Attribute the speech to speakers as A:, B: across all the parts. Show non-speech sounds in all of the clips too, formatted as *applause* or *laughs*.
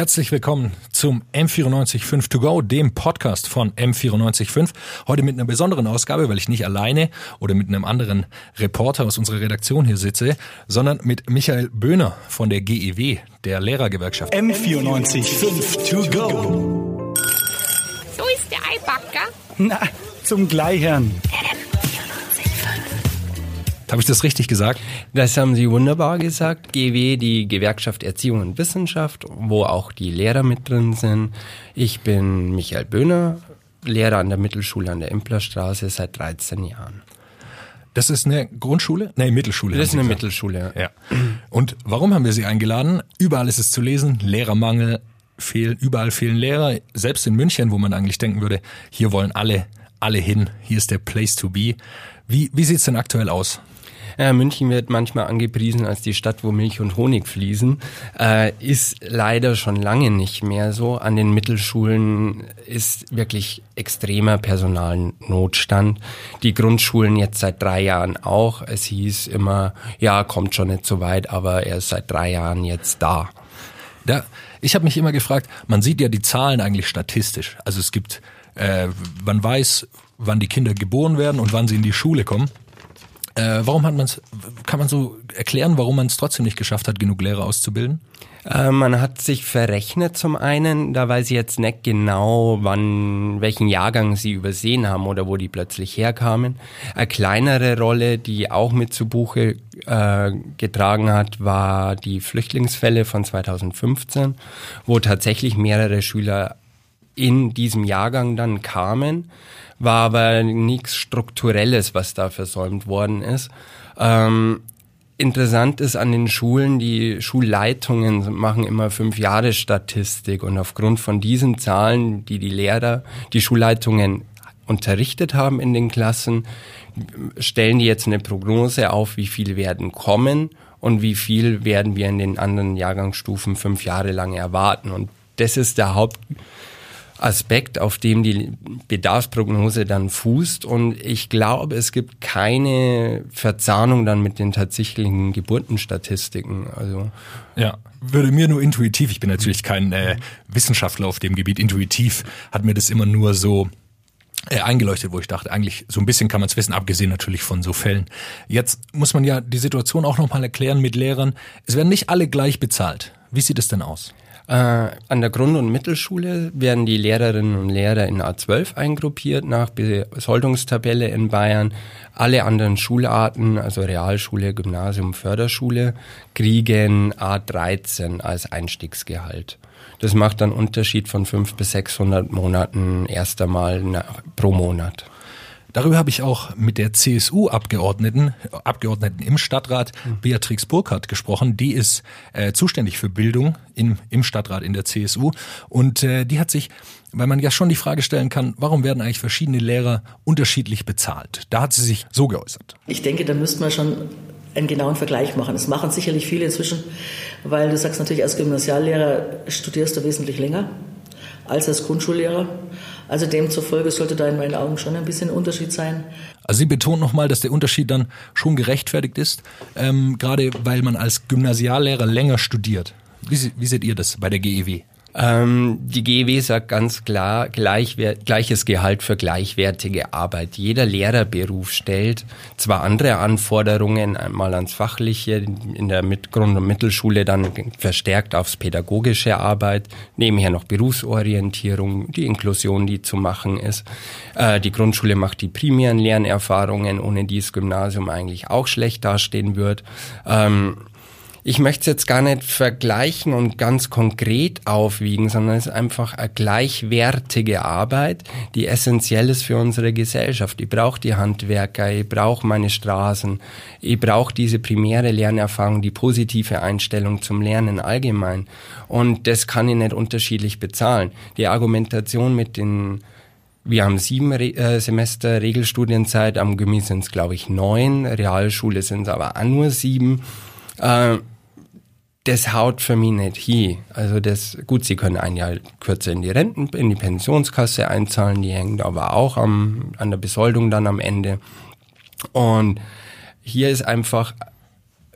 A: Herzlich willkommen zum M945 To Go, dem Podcast von M945. Heute mit einer besonderen Ausgabe, weil ich nicht alleine oder mit einem anderen Reporter aus unserer Redaktion hier sitze, sondern mit Michael Böhner von der GEW, der Lehrergewerkschaft.
B: M945 To Go.
C: So ist der Eibacker.
B: Na, zum Gleichern. *laughs*
A: Habe ich das richtig gesagt?
D: Das haben Sie wunderbar gesagt. GW, die Gewerkschaft Erziehung und Wissenschaft, wo auch die Lehrer mit drin sind. Ich bin Michael Böhner, Lehrer an der Mittelschule an der Implerstraße seit 13 Jahren.
A: Das ist eine Grundschule? Nee, Mittelschule.
D: Das ist eine
A: gesagt.
D: Mittelschule.
A: Ja. Und warum haben wir Sie eingeladen? Überall ist es zu lesen, Lehrermangel, fehlen, überall fehlen Lehrer. Selbst in München, wo man eigentlich denken würde, hier wollen alle, alle hin, hier ist der Place to be. Wie, wie sieht's denn aktuell aus?
D: Ja, München wird manchmal angepriesen als die Stadt, wo Milch und Honig fließen. Äh, ist leider schon lange nicht mehr so. An den Mittelschulen ist wirklich extremer Personalnotstand. Die Grundschulen jetzt seit drei Jahren auch. Es hieß immer, ja, kommt schon nicht so weit, aber er ist seit drei Jahren jetzt da.
A: Da, ich habe mich immer gefragt, man sieht ja die Zahlen eigentlich statistisch. Also es gibt, äh, man weiß, wann die Kinder geboren werden und wann sie in die Schule kommen. Äh, warum hat man es, kann man so erklären, warum man es trotzdem nicht geschafft hat, genug Lehrer auszubilden?
D: Äh, man hat sich verrechnet zum einen, da weiß ich jetzt nicht genau, wann, welchen Jahrgang sie übersehen haben oder wo die plötzlich herkamen. Eine kleinere Rolle, die auch mit zu Buche äh, getragen hat, war die Flüchtlingsfälle von 2015, wo tatsächlich mehrere Schüler in diesem Jahrgang dann kamen war aber nichts Strukturelles, was da versäumt worden ist. Ähm, interessant ist an den Schulen, die Schulleitungen machen immer fünf Jahre Statistik und aufgrund von diesen Zahlen, die die Lehrer, die Schulleitungen unterrichtet haben in den Klassen, stellen die jetzt eine Prognose auf, wie viel werden kommen und wie viel werden wir in den anderen Jahrgangsstufen fünf Jahre lang erwarten. Und das ist der Haupt Aspekt, auf dem die Bedarfsprognose dann fußt. Und ich glaube, es gibt keine Verzahnung dann mit den tatsächlichen Geburtenstatistiken. Also
A: ja, würde mir nur intuitiv, ich bin natürlich kein äh, Wissenschaftler auf dem Gebiet, intuitiv hat mir das immer nur so äh, eingeleuchtet, wo ich dachte, eigentlich so ein bisschen kann man es wissen, abgesehen natürlich von so Fällen. Jetzt muss man ja die Situation auch nochmal erklären mit Lehrern. Es werden nicht alle gleich bezahlt. Wie sieht es denn aus?
D: Äh, an der Grund- und Mittelschule werden die Lehrerinnen und Lehrer in A12 eingruppiert nach Besoldungstabelle in Bayern. Alle anderen Schularten, also Realschule, Gymnasium, Förderschule, kriegen A13 als Einstiegsgehalt. Das macht dann Unterschied von 500 bis 600 Monaten erst einmal pro Monat.
A: Darüber habe ich auch mit der CSU-Abgeordneten, Abgeordneten im Stadtrat, Beatrix Burkhardt, gesprochen. Die ist äh, zuständig für Bildung im, im Stadtrat in der CSU. Und äh, die hat sich, weil man ja schon die Frage stellen kann, warum werden eigentlich verschiedene Lehrer unterschiedlich bezahlt? Da hat sie sich so geäußert.
E: Ich denke, da müsste man schon einen genauen Vergleich machen. Das machen sicherlich viele inzwischen, weil du sagst natürlich, als Gymnasiallehrer studierst du wesentlich länger als als Grundschullehrer. Also demzufolge sollte da in meinen Augen schon ein bisschen Unterschied sein.
A: Also Sie betont nochmal, dass der Unterschied dann schon gerechtfertigt ist, ähm, gerade weil man als Gymnasiallehrer länger studiert. Wie, wie seht ihr das bei der GEW?
D: Ähm, die GEW sagt ganz klar, gleiches Gehalt für gleichwertige Arbeit. Jeder Lehrerberuf stellt zwar andere Anforderungen, einmal ans Fachliche, in der Grund- und Mittelschule dann verstärkt aufs pädagogische Arbeit, nebenher noch Berufsorientierung, die Inklusion, die zu machen ist. Äh, die Grundschule macht die primären Lernerfahrungen, ohne die das Gymnasium eigentlich auch schlecht dastehen wird. Ähm, ich möchte es jetzt gar nicht vergleichen und ganz konkret aufwiegen, sondern es ist einfach eine gleichwertige Arbeit, die essentiell ist für unsere Gesellschaft. Ich brauche die Handwerker, ich brauche meine Straßen, ich brauche diese primäre Lernerfahrung, die positive Einstellung zum Lernen allgemein. Und das kann ich nicht unterschiedlich bezahlen. Die Argumentation mit den wir haben sieben Re äh, Semester Regelstudienzeit, am Gymnasium sind es, glaube ich, neun, Realschule sind es aber auch nur sieben. Äh, das haut für mich nicht hin. Also das, gut, sie können ein Jahr kürzer in die Renten, in die Pensionskasse einzahlen, die hängen aber auch am, an der Besoldung dann am Ende. Und hier ist einfach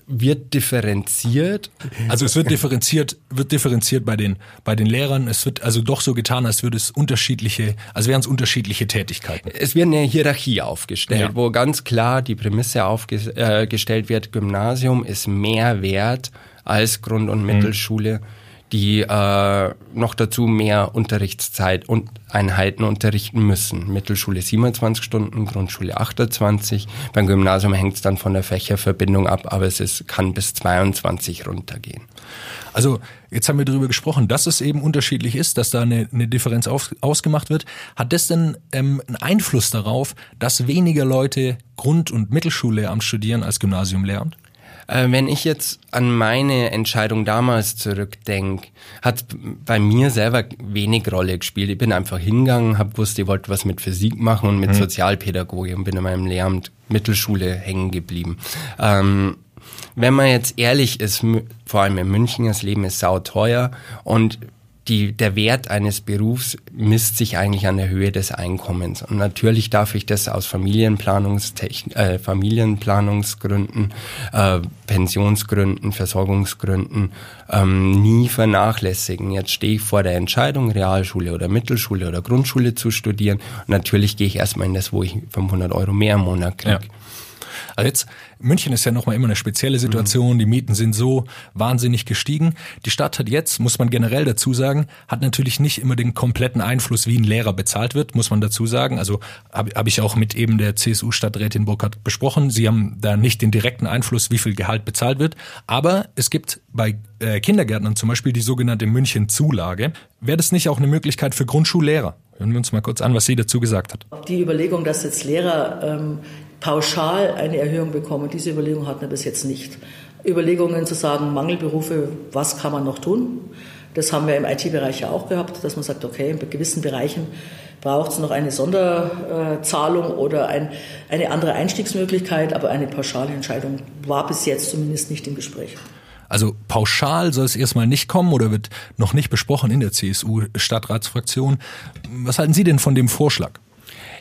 D: wird differenziert.
A: Also es wird differenziert, wird differenziert bei den bei den Lehrern. Es wird also doch so getan, als würde es unterschiedliche, als wären es unterschiedliche Tätigkeiten.
D: Es wird eine Hierarchie aufgestellt, ja. wo ganz klar die Prämisse aufgestellt wird: Gymnasium ist mehr wert als Grund- und mhm. Mittelschule. Mhm die äh, noch dazu mehr Unterrichtszeit und Einheiten unterrichten müssen. Mittelschule 27 Stunden, Grundschule 28. Beim Gymnasium hängt es dann von der Fächerverbindung ab, aber es ist, kann bis 22 runtergehen.
A: Also jetzt haben wir darüber gesprochen, dass es eben unterschiedlich ist, dass da eine, eine Differenz auf, ausgemacht wird. Hat das denn ähm, einen Einfluss darauf, dass weniger Leute Grund- und Mittelschullehramt studieren als Gymnasiumlehramt?
D: Äh, wenn ich jetzt an meine Entscheidung damals zurückdenke, hat bei mir selber wenig Rolle gespielt. Ich bin einfach hingegangen, habe gewusst, ich wollte was mit Physik machen und mit mhm. Sozialpädagogik und bin in meinem Lehramt Mittelschule hängen geblieben. Ähm, wenn man jetzt ehrlich ist, vor allem in München, das Leben ist sauteuer und die, der Wert eines Berufs misst sich eigentlich an der Höhe des Einkommens. Und natürlich darf ich das aus Familienplanungstechn äh, Familienplanungsgründen, äh, Pensionsgründen, Versorgungsgründen ähm, nie vernachlässigen. Jetzt stehe ich vor der Entscheidung, Realschule oder Mittelschule oder Grundschule zu studieren. Und natürlich gehe ich erstmal in das, wo ich 500 Euro mehr im Monat kriege. Ja.
A: Also jetzt, München ist ja nochmal immer eine spezielle Situation. Mhm. Die Mieten sind so wahnsinnig gestiegen. Die Stadt hat jetzt, muss man generell dazu sagen, hat natürlich nicht immer den kompletten Einfluss, wie ein Lehrer bezahlt wird, muss man dazu sagen. Also habe hab ich auch mit eben der CSU-Stadträtin Burkhardt besprochen. Sie haben da nicht den direkten Einfluss, wie viel Gehalt bezahlt wird. Aber es gibt bei äh, Kindergärtnern zum Beispiel die sogenannte München-Zulage. Wäre das nicht auch eine Möglichkeit für Grundschullehrer? Hören wir uns mal kurz an, was sie dazu gesagt hat.
E: Die Überlegung, dass jetzt Lehrer ähm, pauschal eine Erhöhung bekommen. Diese Überlegung hatten wir bis jetzt nicht. Überlegungen zu sagen, Mangelberufe, was kann man noch tun? Das haben wir im IT-Bereich ja auch gehabt, dass man sagt, okay, in gewissen Bereichen braucht es noch eine Sonderzahlung oder ein, eine andere Einstiegsmöglichkeit, aber eine pauschale Entscheidung war bis jetzt zumindest nicht im Gespräch.
A: Also pauschal soll es erstmal nicht kommen oder wird noch nicht besprochen in der CSU-Stadtratsfraktion. Was halten Sie denn von dem Vorschlag?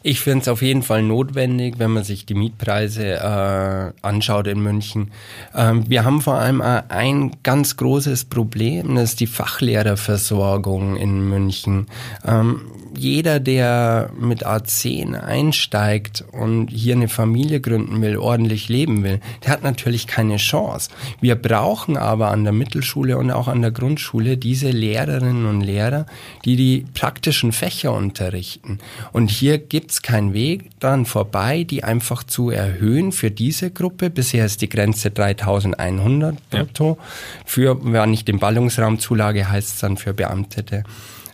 D: Ich finde es auf jeden Fall notwendig, wenn man sich die Mietpreise äh, anschaut in München. Ähm, wir haben vor allem ein ganz großes Problem, das ist die Fachlehrerversorgung in München. Ähm, jeder, der mit A10 einsteigt und hier eine Familie gründen will, ordentlich leben will, der hat natürlich keine Chance. Wir brauchen aber an der Mittelschule und auch an der Grundschule diese Lehrerinnen und Lehrer, die die praktischen Fächer unterrichten. Und hier gibt's keinen Weg dran vorbei, die einfach zu erhöhen für diese Gruppe. Bisher ist die Grenze 3100 brutto. Ja. Für, wenn nicht den Ballungsraumzulage heißt es dann für Beamtete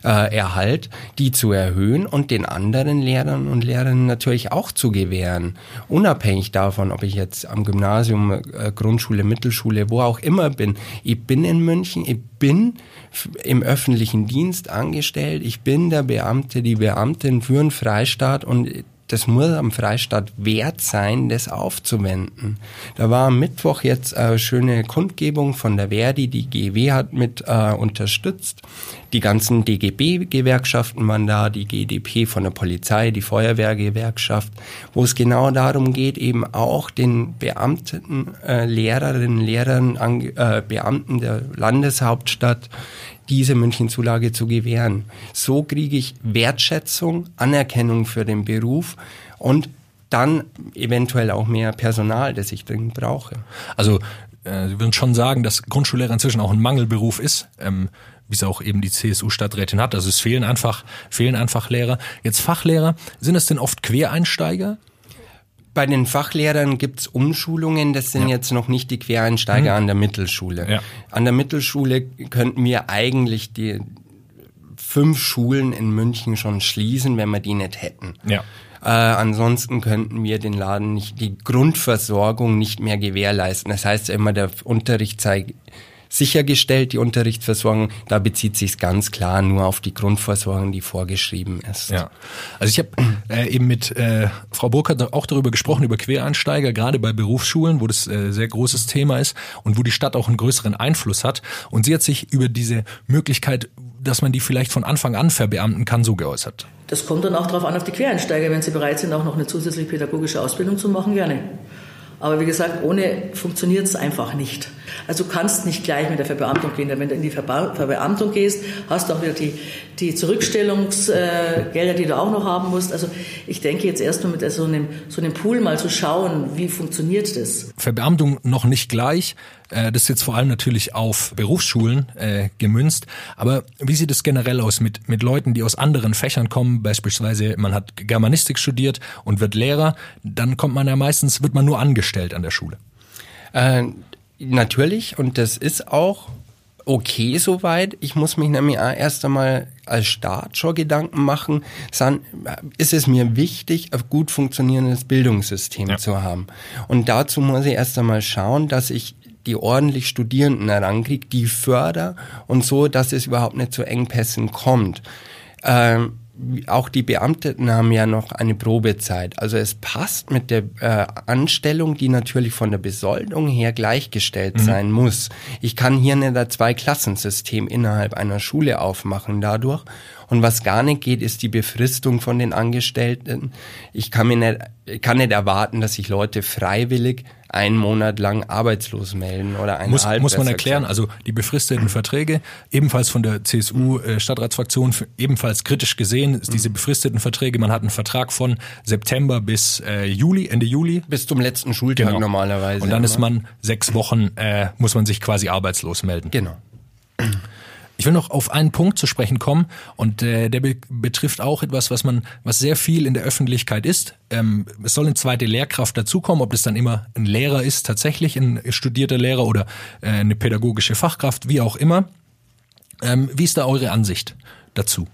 D: äh, Erhalt, die zu erhöhen und den anderen Lehrern und Lehrerinnen natürlich auch zu gewähren. Unabhängig davon, ob ich jetzt am Gymnasium, äh, Grundschule, Mittelschule, wo auch immer bin. Ich bin in München, ich bin im öffentlichen Dienst angestellt, ich bin der Beamte, die Beamtin für einen Freistaat und das muss am Freistaat wert sein, das aufzuwenden. Da war am Mittwoch jetzt eine schöne Kundgebung von der Verdi, die GW hat mit äh, unterstützt. Die ganzen DGB-Gewerkschaften waren da, die GDP von der Polizei, die Feuerwehrgewerkschaft, wo es genau darum geht, eben auch den Beamten, äh, Lehrerinnen, Lehrern, äh, Beamten der Landeshauptstadt diese Münchenzulage zu gewähren. So kriege ich Wertschätzung, Anerkennung für den Beruf und dann eventuell auch mehr Personal, das ich dringend brauche.
A: Also äh, Sie würden schon sagen, dass Grundschullehrer inzwischen auch ein Mangelberuf ist, ähm, wie es auch eben die CSU-Stadträtin hat. Also es fehlen einfach, fehlen einfach Lehrer. Jetzt Fachlehrer, sind es denn oft Quereinsteiger?
D: Bei den Fachlehrern gibt's Umschulungen, das sind ja. jetzt noch nicht die Quereinsteiger mhm. an der Mittelschule. Ja. An der Mittelschule könnten wir eigentlich die fünf Schulen in München schon schließen, wenn wir die nicht hätten. Ja. Äh, ansonsten könnten wir den Laden nicht, die Grundversorgung nicht mehr gewährleisten. Das heißt immer, der Unterricht sei sichergestellt, die Unterrichtsversorgung. Da bezieht sich ganz klar nur auf die Grundversorgung, die vorgeschrieben ist.
A: Ja, also ich habe äh, eben mit äh, Frau Burkhardt auch darüber gesprochen, über Quereinsteiger, gerade bei Berufsschulen, wo das äh, sehr großes Thema ist und wo die Stadt auch einen größeren Einfluss hat. Und sie hat sich über diese Möglichkeit, dass man die vielleicht von Anfang an verbeamten kann, so geäußert.
E: Das kommt dann auch darauf an, auf die Quereinsteiger. Wenn sie bereit sind, auch noch eine zusätzliche pädagogische Ausbildung zu machen, gerne. Aber wie gesagt, ohne funktioniert es einfach nicht. Also du kannst nicht gleich mit der Verbeamtung gehen. Wenn du in die Verbeamtung gehst, hast du auch wieder die, die Zurückstellungsgelder, die du auch noch haben musst. Also ich denke jetzt erst mal mit so einem, so einem Pool mal zu schauen, wie funktioniert das.
A: Verbeamtung noch nicht gleich. Äh, Das ist jetzt vor allem natürlich auf Berufsschulen äh, gemünzt. Aber wie sieht es generell aus mit, mit Leuten, die aus anderen Fächern kommen? Beispielsweise, man hat Germanistik studiert und wird Lehrer. Dann kommt man ja meistens, wird man nur angestellt an der Schule.
D: Äh, natürlich, und das ist auch okay soweit. Ich muss mich nämlich auch erst einmal als Staat schon Gedanken machen, san- ist es mir wichtig, ein gut funktionierendes Bildungssystem
A: Ja.
D: zu haben. Und dazu muss ich erst einmal schauen, dass ich die ordentlich Studierenden herankriege, die förder und so, dass es überhaupt nicht zu Engpässen kommt. Ähm, auch die Beamteten haben ja noch eine Probezeit. Also es passt mit der äh, Anstellung, die natürlich von der Besoldung her gleichgestellt sein muss. Ich kann hier nicht ein Zwei-Klassensystem innerhalb einer Schule aufmachen dadurch. Und was gar nicht geht, ist die Befristung von den Angestellten. Ich kann mir nicht, ich kann nicht erwarten, dass sich Leute freiwillig einen Monat lang arbeitslos melden oder ein
A: Muss, muss man erklären, also die befristeten Verträge, ebenfalls von der CSU-Stadtratsfraktion, ebenfalls kritisch gesehen, ist diese befristeten Verträge, man hat einen Vertrag von September bis äh, Juli, Ende Juli.
D: bis zum letzten Schultag
A: Genau.
D: normalerweise.
A: Und dann ist
D: immer.
A: man sechs Wochen, äh, muss man sich quasi arbeitslos melden.
D: Genau.
A: Ich will noch auf einen Punkt zu sprechen kommen und äh, der be betrifft auch etwas, was man, was sehr viel in der Öffentlichkeit ist. Ähm, es soll eine zweite Lehrkraft dazukommen, ob das dann immer ein Lehrer ist, tatsächlich ein studierter Lehrer oder äh, eine pädagogische Fachkraft, wie auch immer. Ähm, wie ist da eure Ansicht dazu?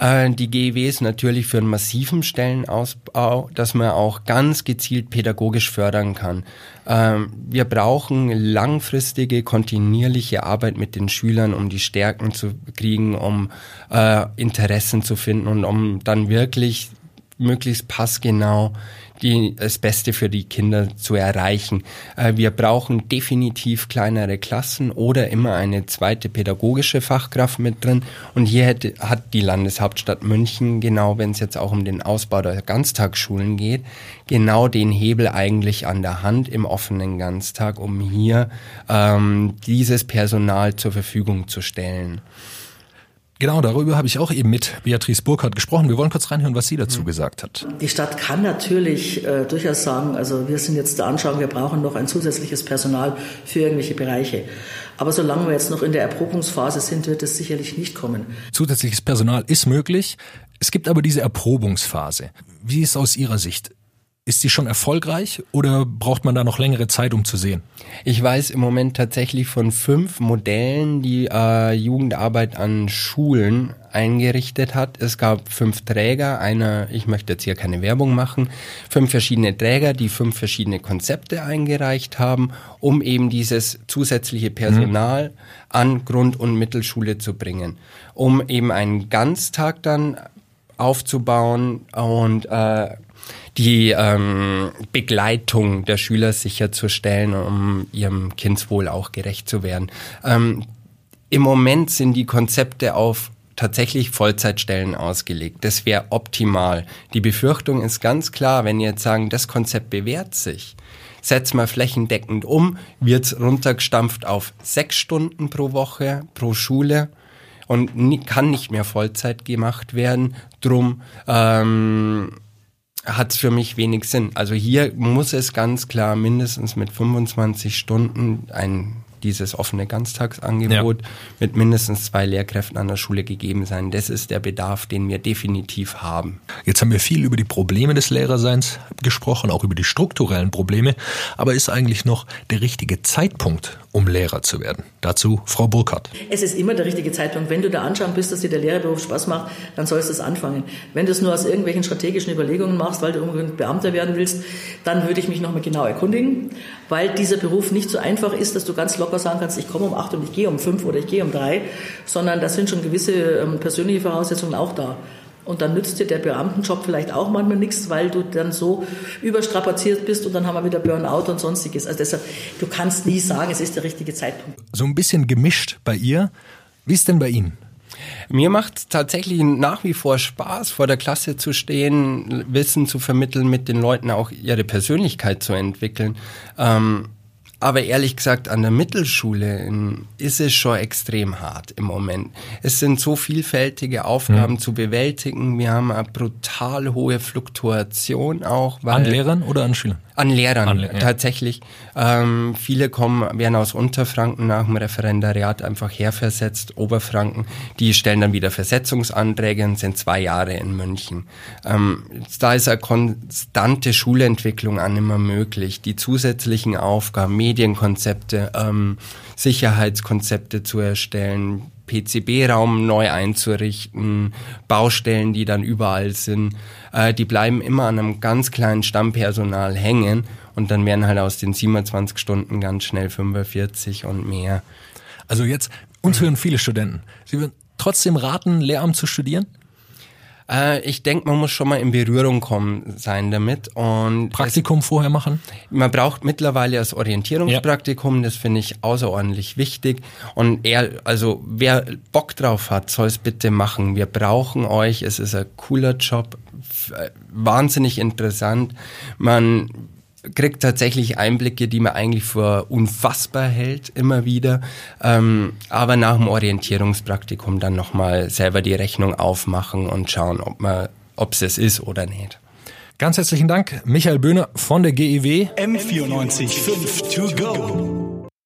D: Äh, die GEW ist natürlich für einen massiven Stellenausbau, dass man auch ganz gezielt pädagogisch fördern kann. Ähm, wir brauchen langfristige, kontinuierliche Arbeit mit den Schülern, um die Stärken zu kriegen, um äh, Interessen zu finden und um dann wirklich möglichst passgenau die, das Beste für die Kinder zu erreichen. Äh, wir brauchen definitiv kleinere Klassen oder immer eine zweite pädagogische Fachkraft mit drin. Und hier hätte, hat die Landeshauptstadt München, genau wenn es jetzt auch um den Ausbau der Ganztagsschulen geht, genau den Hebel eigentlich an der Hand im offenen Ganztag, um hier ähm, dieses Personal zur Verfügung zu stellen.
A: Genau, darüber habe ich auch eben mit Beatrice Burkhardt gesprochen. Wir wollen kurz reinhören, was sie dazu gesagt hat.
E: Die Stadt kann natürlich äh, durchaus sagen, also wir sind jetzt der Anschauung, wir brauchen noch ein zusätzliches Personal für irgendwelche Bereiche. Aber solange wir jetzt noch in der Erprobungsphase sind, wird es sicherlich nicht kommen.
A: Zusätzliches Personal ist möglich. Es gibt aber diese Erprobungsphase. Wie ist aus Ihrer Sicht? Ist die schon erfolgreich oder braucht man da noch längere Zeit, um zu sehen?
D: Ich weiß im Moment tatsächlich von fünf Modellen, die äh, Jugendarbeit an Schulen eingerichtet hat. Es gab fünf Träger, einer, ich möchte jetzt hier keine Werbung machen, fünf verschiedene Träger, die fünf verschiedene Konzepte eingereicht haben, um eben dieses zusätzliche Personal an Grund- und Mittelschule zu bringen, um eben einen Ganztag dann aufzubauen und äh, die ähm, Begleitung der Schüler sicherzustellen, um ihrem Kindswohl auch gerecht zu werden. Ähm, Im Moment sind die Konzepte auf tatsächlich Vollzeitstellen ausgelegt. Das wäre optimal. Die Befürchtung ist ganz klar, wenn ihr jetzt sagen, das Konzept bewährt sich, setzt mal flächendeckend um, wird's runtergestampft auf sechs Stunden pro Woche, pro Schule und ni- kann nicht mehr Vollzeit gemacht werden. Drum ähm, hat es für mich wenig Sinn. Also hier muss es ganz klar mindestens mit 25 Stunden ein dieses offene Ganztagsangebot mit mindestens zwei Lehrkräften an der Schule gegeben sein. Das ist der Bedarf, den wir definitiv haben.
A: Jetzt haben wir viel über die Probleme des Lehrerseins gesprochen, auch über die strukturellen Probleme. Aber ist eigentlich noch der richtige Zeitpunkt, um Lehrer zu werden? Dazu Frau Burkhardt.
E: Es ist immer der richtige Zeitpunkt. Wenn du der Anschauung bist, dass dir der Lehrerberuf Spaß macht, dann sollst du es anfangen. Wenn du es nur aus irgendwelchen strategischen Überlegungen machst, weil du unbedingt Beamter werden willst, dann würde ich mich nochmal genau erkundigen, weil dieser Beruf nicht so einfach ist, dass du ganz locker sagen kannst, ich komme um acht und ich gehe um fünf oder ich gehe um drei, sondern da sind schon gewisse ähm, persönliche Voraussetzungen auch da. Und dann nützt dir der Beamtenjob vielleicht auch manchmal nichts, weil du dann so überstrapaziert bist und dann haben wir wieder Burnout und sonstiges. Also deshalb, du kannst nie sagen, es ist der richtige Zeitpunkt.
A: So ein bisschen gemischt bei ihr. Wie ist denn bei Ihnen?
D: Mir macht es tatsächlich nach wie vor Spaß, vor der Klasse zu stehen, Wissen zu vermitteln, mit den Leuten auch ihre Persönlichkeit zu entwickeln. Ähm, aber ehrlich gesagt, an der Mittelschule ist es schon extrem hart im Moment. Es sind so vielfältige Aufgaben mhm. zu bewältigen. Wir haben eine brutal hohe Fluktuation auch.
A: an Lehrern oder an Schülern?
D: An Lehrern, An, ja. tatsächlich. Ähm, viele kommen, werden aus Unterfranken nach dem Referendariat einfach herversetzt, Oberfranken. Die stellen dann wieder Versetzungsanträge und sind zwei Jahre in München. Ähm, da ist eine konstante Schulentwicklung an immer möglich. Die zusätzlichen Aufgaben, Medienkonzepte, ähm, Sicherheitskonzepte zu erstellen, PCB-Raum neu einzurichten, Baustellen, die dann überall sind, äh, die bleiben immer an einem ganz kleinen Stammpersonal hängen und dann werden halt aus den 27 Stunden ganz schnell 45 und mehr.
A: Also jetzt, uns hören viele Studenten. Sie würden trotzdem raten, Lehramt zu studieren?
D: Äh, ich denke, man muss schon mal in Berührung kommen sein damit. Und
A: Praktikum vorher machen?
D: Man braucht mittlerweile das Orientierungspraktikum, ja. das finde ich außerordentlich wichtig. Und er, also wer Bock drauf hat, soll es bitte machen. Wir brauchen euch. Es ist ein cooler Job, äh, wahnsinnig interessant. Man kriegt tatsächlich Einblicke, die man eigentlich für unfassbar hält, immer wieder. Ähm, aber nach dem Orientierungspraktikum dann nochmal selber die Rechnung aufmachen und schauen, ob man, ob es es ist oder nicht.
A: Ganz herzlichen Dank, Michael Böhner von der GEW.
B: M94 5 to go.